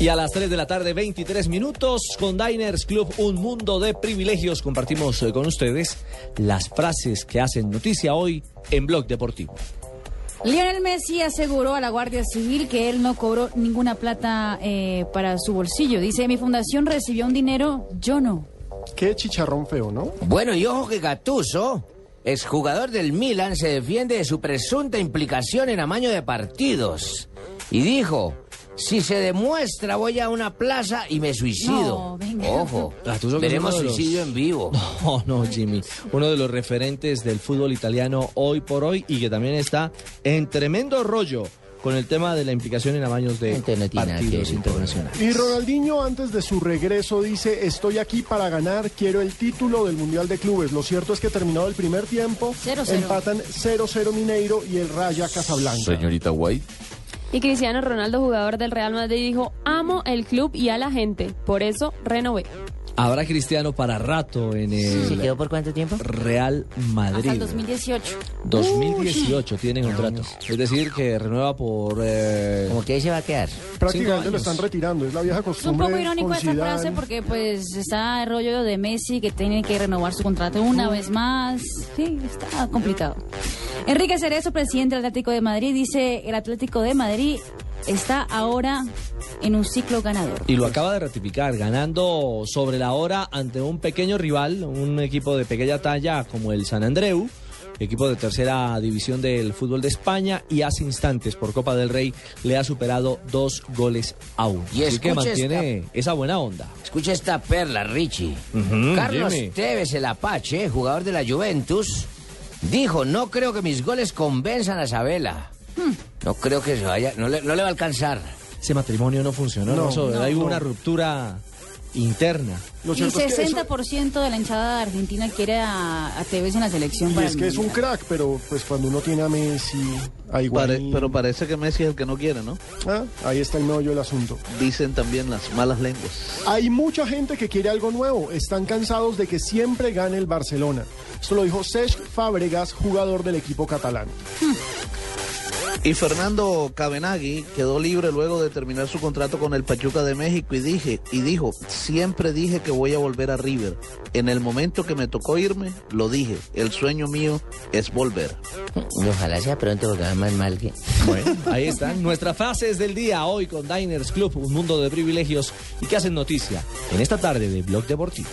Y a las 3 de la tarde, 23 minutos, con Diners Club, un mundo de privilegios, compartimos eh, con ustedes las frases que hacen noticia hoy en Blog Deportivo. Lionel Messi aseguró a la Guardia Civil que él no cobró ninguna plata eh, para su bolsillo. Dice, mi fundación recibió un dinero, yo no. Qué chicharrón feo, ¿no? Bueno, y ojo que Gattuso, exjugador del Milan, se defiende de su presunta implicación en amaño de partidos. Y dijo, si se demuestra voy a una plaza y me suicido. No, venga. Ojo, es veremos los- suicidio en vivo. No, no, Jimmy. Uno de los referentes del fútbol italiano hoy por hoy y que también está en tremendo rollo con el tema de la implicación en amaños de partidos internacionales. Y Ronaldinho antes de su regreso dice, estoy aquí para ganar, quiero el título del Mundial de Clubes. Lo cierto es que terminado el primer tiempo, Cero, cero. empatan 0-0 Mineiro y el Raya Casablanca. Señorita White. Y Cristiano Ronaldo, jugador del Real Madrid, dijo, amo el club y a la gente, por eso renové. Habrá Cristiano para rato en ¿Se el quedó por cuánto tiempo? Real Hasta Madrid. el 2018. 2018 tiene contrato. Es decir, que renueva por... eh, Como que ahí se va a quedar. Prácticamente lo están retirando, es la vieja Es un costumbre. poco irónico esta frase porque pues está el rollo de Messi que tiene que renovar su contrato una vez más. Sí, está complicado. Enrique Cerezo, presidente del Atlético de Madrid, dice el Atlético de Madrid está ahora en un ciclo ganador. Y lo acaba de ratificar, ganando sobre la hora ante un pequeño rival, un equipo de pequeña talla como el San Andreu, equipo de tercera división del fútbol de España, y hace instantes por Copa del Rey le ha superado dos goles a uno. Y Así que mantiene esa buena onda. Escucha esta perla, Richie. Carlos Jimmy. Tevez, el Apache, jugador de la Juventus, dijo, no creo que mis goles convenzan a Sabela. Hmm. No creo que se vaya, no le, no le va a alcanzar. Ese matrimonio no funcionó, No, ¿no? Eso, no, hay no. una ruptura interna. Lo Y cierto es que eso- 60% de la hinchada de Argentina quiere a, a Tevez en la selección. Y para es que es un crack, pero pues cuando uno tiene a Messi, a Pare- pero parece que Messi es el que no quiere, ¿no? ah, ahí está el meollo del asunto. Dicen también las malas lenguas. Hay mucha gente que quiere algo nuevo, están cansados de que siempre gane el Barcelona. Esto lo dijo Cesc Fábregas, jugador del equipo catalán. Y Fernando Cabenagui quedó libre luego de terminar su contrato con el Pachuca de México y dije y dijo, siempre dije que voy a volver a River. En el momento que me tocó irme, lo dije, el sueño mío es volver. Y ojalá sea pronto porque va más mal que... Bueno, ahí están nuestras frases del día hoy con Diners Club, un mundo de privilegios y que hacen noticia en esta tarde de Blog Deportivo.